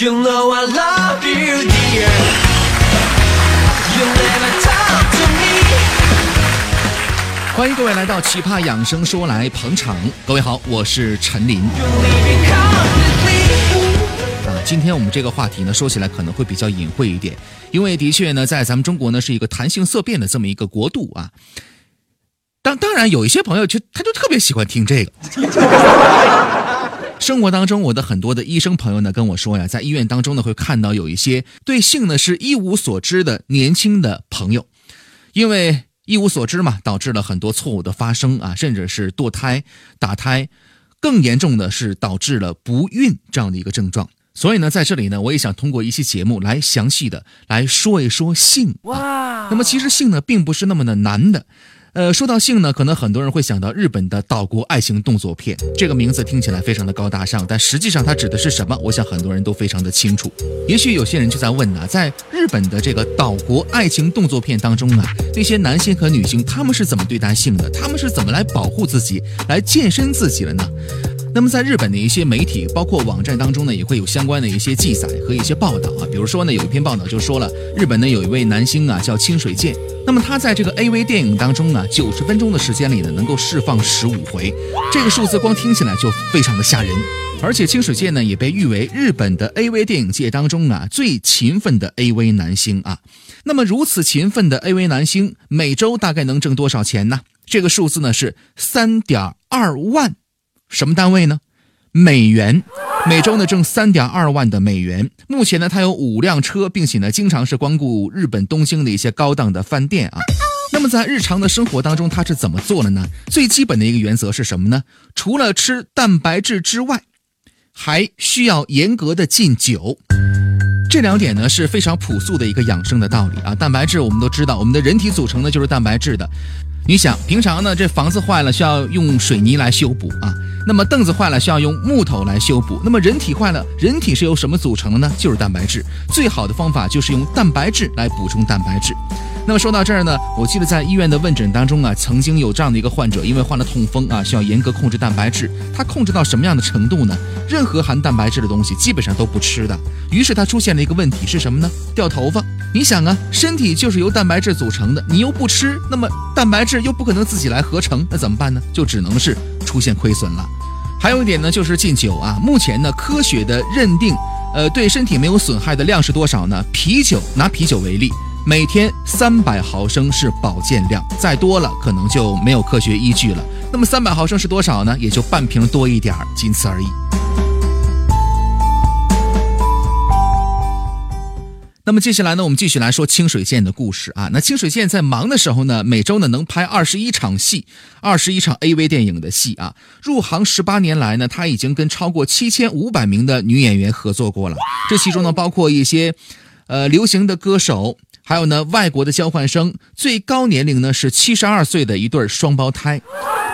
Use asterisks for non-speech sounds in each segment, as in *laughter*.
You know I love you, dear. You never talk to me. 欢迎各位来到《奇葩养生说》来捧场。各位好，我是陈林 You leave it completely. 啊。今天我们这个话题呢，说起来可能会比较隐晦一点，因为的确呢，在咱们中国呢是一个谈性色变的这么一个国度啊。当当然有一些朋友就他就特别喜欢听这个。生活当中，我的很多的医生朋友呢跟我说呀，在医院当中呢会看到有一些对性呢是一无所知的年轻的朋友，因为一无所知嘛，导致了很多错误的发生啊，甚至是堕胎、打胎，更严重的是导致了不孕这样的一个症状。所以呢，在这里呢，我也想通过一期节目来详细的来说一说性。哇，那么其实性呢，并不是那么的难的。呃，说到性呢，可能很多人会想到日本的岛国爱情动作片，这个名字听起来非常的高大上，但实际上它指的是什么？我想很多人都非常的清楚。也许有些人就在问呢、在日本的这个岛国爱情动作片当中啊，那些男性和女性他们是怎么对待性的？他们是怎么来保护自己、来健身自己的呢？那么在日本的一些媒体，包括网站当中呢，也会有相关的一些记载和一些报道啊。比如说呢，有一篇报道就说了，日本呢有一位男星啊叫清水健，那么他在这个 AV 电影当中呢，九十分钟的时间里呢，能够释放十五回，这个数字光听起来就非常的吓人。而且清水健呢也被誉为日本的 AV 电影界当中啊最勤奋的 AV 男星啊。那么如此勤奋的 AV 男星，每周大概能挣多少钱呢？这个数字呢是三点二万。什么单位呢？美元，每周呢挣三点二万的美元。目前呢，他有五辆车，并且呢，经常是光顾日本东京的一些高档的饭店啊。那么在日常的生活当中，他是怎么做的呢？最基本的一个原则是什么呢？除了吃蛋白质之外，还需要严格的禁酒。这两点呢是非常朴素的一个养生的道理啊。蛋白质我们都知道，我们的人体组成呢就是蛋白质的。你想，平常呢，这房子坏了需要用水泥来修补啊，那么凳子坏了需要用木头来修补，那么人体坏了，人体是由什么组成的呢？就是蛋白质。最好的方法就是用蛋白质来补充蛋白质。那么说到这儿呢，我记得在医院的问诊当中啊，曾经有这样的一个患者，因为患了痛风啊，需要严格控制蛋白质。他控制到什么样的程度呢？任何含蛋白质的东西基本上都不吃的。于是他出现了一个问题是什么呢？掉头发。你想啊，身体就是由蛋白质组成的，你又不吃，那么蛋白质又不可能自己来合成，那怎么办呢？就只能是出现亏损了。还有一点呢，就是禁酒啊。目前呢，科学的认定，呃，对身体没有损害的量是多少呢？啤酒，拿啤酒为例，每天三百毫升是保健量，再多了可能就没有科学依据了。那么三百毫升是多少呢？也就半瓶多一点儿，仅此而已。那么接下来呢，我们继续来说清水健的故事啊。那清水健在忙的时候呢，每周呢能拍二十一场戏，二十一场 AV 电影的戏啊。入行十八年来呢，他已经跟超过七千五百名的女演员合作过了。这其中呢，包括一些，呃，流行的歌手，还有呢外国的交换生，最高年龄呢是七十二岁的一对双胞胎。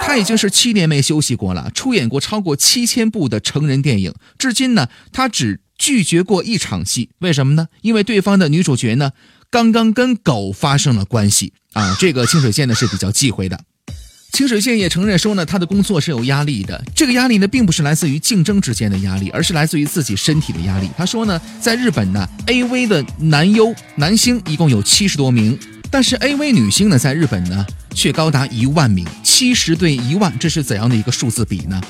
他已经是七年没休息过了，出演过超过七千部的成人电影，至今呢，他只。拒绝过一场戏，为什么呢？因为对方的女主角呢，刚刚跟狗发生了关系啊。这个清水县呢是比较忌讳的。清水县也承认说呢，他的工作是有压力的。这个压力呢，并不是来自于竞争之间的压力，而是来自于自己身体的压力。他说呢，在日本呢，AV 的男优男星一共有七十多名，但是 AV 女星呢，在日本呢却高达一万名，七十对一万，这是怎样的一个数字比呢？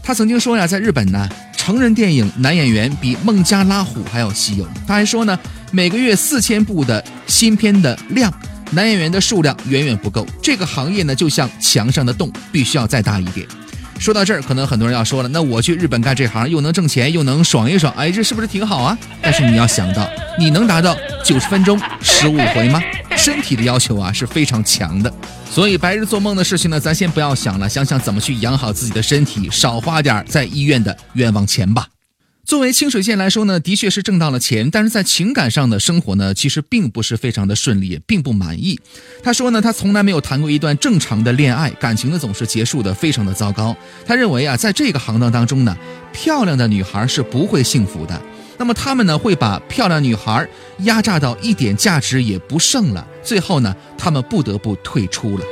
他曾经说呀，在日本呢。成人电影男演员比孟加拉虎还要稀有。他还说呢，每个月四千部的新片的量，男演员的数量远远不够。这个行业呢，就像墙上的洞，必须要再大一点。说到这儿，可能很多人要说了，那我去日本干这行，又能挣钱，又能爽一爽，哎，这是不是挺好啊？*laughs* 但是你要想到，你能达到九十分钟十五 *laughs* 回吗？身体的要求啊是非常强的。所以白日做梦的事情呢，咱先不要想了，想想怎么去养好自己的身体，少花点在医院的冤枉钱吧。作为清水县来说呢，的确是挣到了钱，但是在情感上的生活呢，其实并不是非常的顺利，也并不满意。他说呢，他从来没有谈过一段正常的恋爱，感情呢总是结束的非常的糟糕。他认为啊，在这个行当当中呢，漂亮的女孩是不会幸福的。那么他们呢，会把漂亮女孩压榨到一点价值也不剩了，最后呢，他们不得不退出了。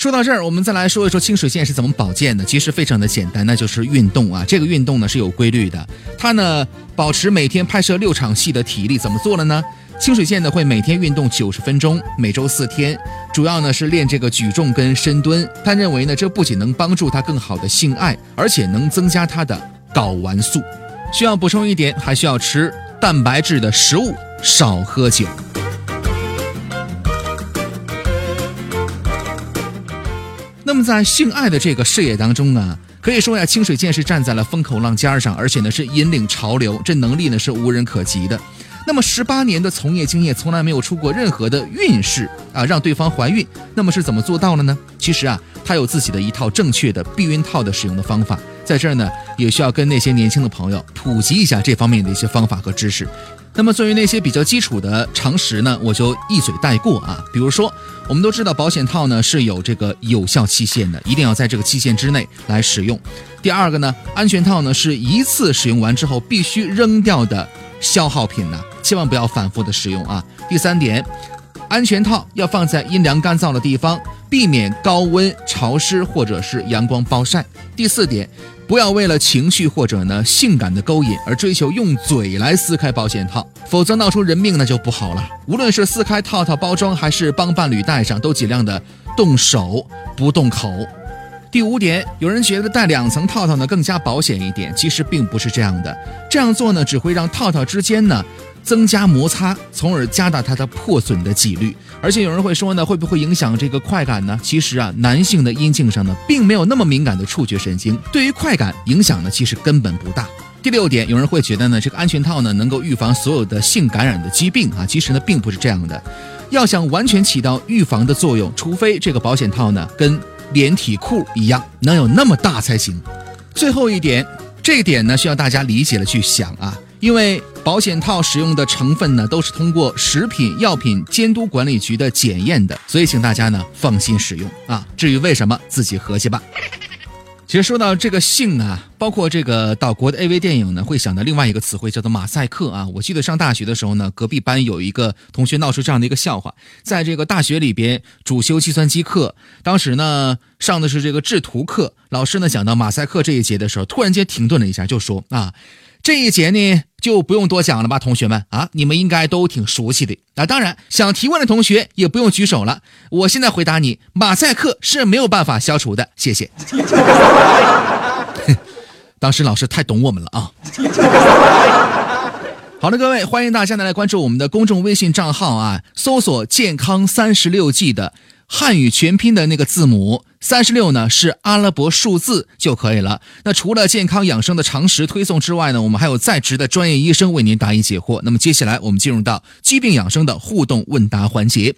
说到这儿，我们再来说一说清水健是怎么保健的。其实非常的简单，那就是运动啊。这个运动呢是有规律的，它呢保持每天拍摄六场戏的体力，怎么做了呢？清水健呢会每天运动九十分钟，每周四天，主要呢是练这个举重跟深蹲。他认为呢，这不仅能帮助他更好的性爱，而且能增加他的睾丸素。需要补充一点，还需要吃蛋白质的食物，少喝酒。在性爱的这个事业当中啊，可以说呀，清水健是站在了风口浪尖上，而且呢是引领潮流，这能力呢是无人可及的。那么十八年的从业经验，从来没有出过任何的孕事啊，让对方怀孕。那么是怎么做到了呢？其实啊，他有自己的一套正确的避孕套的使用的方法，在这儿呢，也需要跟那些年轻的朋友普及一下这方面的一些方法和知识。那么，作为那些比较基础的常识呢，我就一嘴带过啊。比如说，我们都知道保险套呢是有这个有效期限的，一定要在这个期限之内来使用。第二个呢，安全套呢是一次使用完之后必须扔掉的消耗品呢，千万不要反复的使用啊。第三点，安全套要放在阴凉干燥的地方，避免高温潮湿或者是阳光暴晒。第四点。不要为了情绪或者呢性感的勾引而追求用嘴来撕开保险套，否则闹出人命那就不好了。无论是撕开套套包装，还是帮伴侣戴上，都尽量的动手不动口。第五点，有人觉得戴两层套套呢更加保险一点，其实并不是这样的。这样做呢只会让套套之间呢。增加摩擦，从而加大它的破损的几率。而且有人会说呢，会不会影响这个快感呢？其实啊，男性的阴茎上呢，并没有那么敏感的触觉神经，对于快感影响呢，其实根本不大。第六点，有人会觉得呢，这个安全套呢，能够预防所有的性感染的疾病啊，其实呢，并不是这样的。要想完全起到预防的作用，除非这个保险套呢，跟连体裤一样，能有那么大才行。最后一点，这一点呢，需要大家理解了去想啊。因为保险套使用的成分呢，都是通过食品药品监督管理局的检验的，所以请大家呢放心使用啊。至于为什么，自己合计吧。其实说到这个性啊，包括这个岛国的 AV 电影呢，会想到另外一个词汇叫做马赛克啊。我记得上大学的时候呢，隔壁班有一个同学闹出这样的一个笑话，在这个大学里边主修计算机课，当时呢上的是这个制图课，老师呢讲到马赛克这一节的时候，突然间停顿了一下，就说啊。这一节呢就不用多讲了吧，同学们啊，你们应该都挺熟悉的啊。当然，想提问的同学也不用举手了。我现在回答你，马赛克是没有办法消除的。谢谢。*laughs* 当时老师太懂我们了啊。*laughs* 好的，各位，欢迎大家呢来关注我们的公众微信账号啊，搜索“健康三十六计”的。汉语全拼的那个字母三十六呢，是阿拉伯数字就可以了。那除了健康养生的常识推送之外呢，我们还有在职的专业医生为您答疑解惑。那么接下来我们进入到疾病养生的互动问答环节。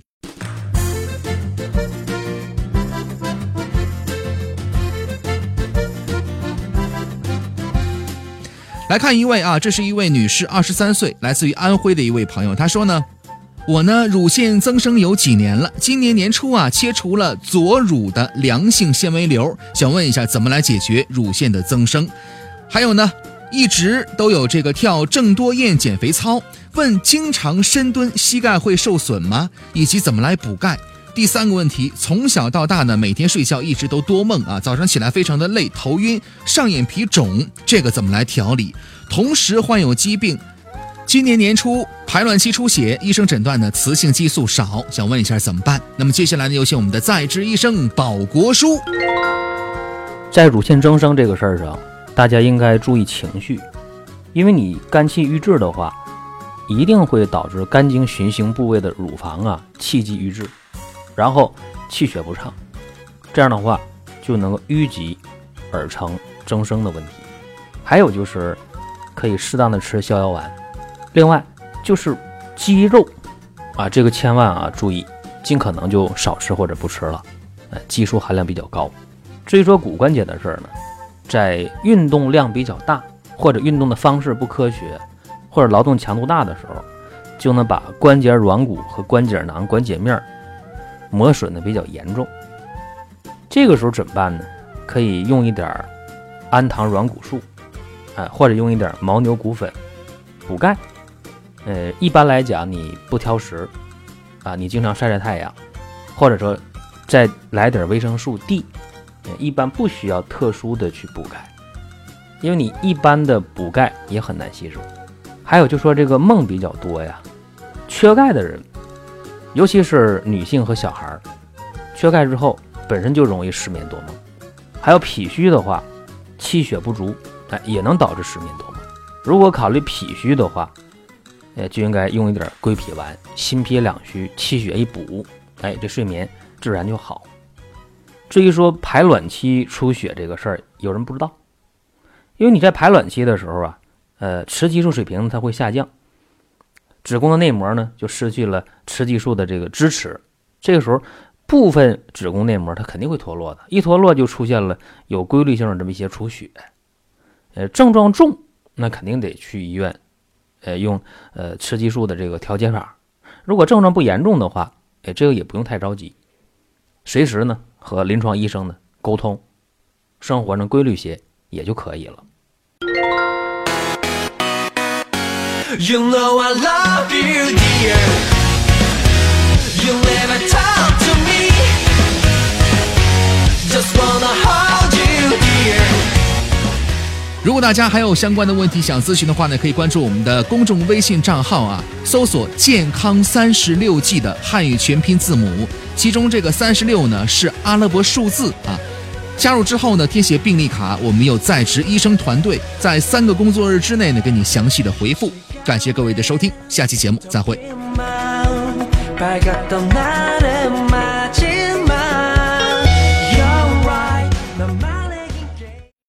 来看一位啊，这是一位女士，二十三岁，来自于安徽的一位朋友，她说呢。我呢，乳腺增生有几年了？今年年初啊，切除了左乳的良性纤维瘤，想问一下怎么来解决乳腺的增生？还有呢，一直都有这个跳郑多燕减肥操，问经常深蹲膝盖会受损吗？以及怎么来补钙？第三个问题，从小到大呢，每天睡觉一直都多梦啊，早上起来非常的累、头晕、上眼皮肿，这个怎么来调理？同时患有疾病。今年年初排卵期出血，医生诊断呢雌性激素少，想问一下怎么办？那么接下来呢，有请我们的在职医生保国叔。在乳腺增生这个事儿上，大家应该注意情绪，因为你肝气郁滞的话，一定会导致肝经循行部位的乳房啊气机郁滞，然后气血不畅，这样的话就能够淤积而成增生的问题。还有就是可以适当的吃逍遥丸。另外就是鸡肉啊，这个千万啊注意，尽可能就少吃或者不吃了，呃，激素含量比较高。至于说骨关节的事儿呢，在运动量比较大或者运动的方式不科学或者劳动强度大的时候，就能把关节软骨和关节囊、关节面磨损的比较严重。这个时候怎么办呢？可以用一点氨糖软骨素，哎，或者用一点牦牛骨粉补钙。呃，一般来讲，你不挑食，啊，你经常晒晒太阳，或者说再来点维生素 D，一般不需要特殊的去补钙，因为你一般的补钙也很难吸收。还有就说这个梦比较多呀，缺钙的人，尤其是女性和小孩儿，缺钙之后本身就容易失眠多梦。还有脾虚的话，气血不足，哎，也能导致失眠多梦。如果考虑脾虚的话，哎，就应该用一点归脾丸，心脾两虚，气血一补，哎，这睡眠自然就好。至于说排卵期出血这个事儿，有人不知道，因为你在排卵期的时候啊，呃，雌激素水平它会下降，子宫的内膜呢就失去了雌激素的这个支持，这个时候部分子宫内膜它肯定会脱落的，一脱落就出现了有规律性的这么一些出血，呃，症状重，那肯定得去医院。呃用呃雌激素的这个调节法。如果症状不严重的话哎这个也不用太着急。随时呢和临床医生呢沟通生活呢规律些也就可以了。You know i love you dear. You never talk to me. Just wanna hurt 如果大家还有相关的问题想咨询的话呢可以关注我们的公众微信账号啊搜索健康三十六计的汉语全拼字母其中这个三十六呢是阿拉伯数字啊。加入之后呢填写病历卡我们有在职医生团队在三个工作日之内呢给你详细的回复。感谢各位的收听下期节目再会。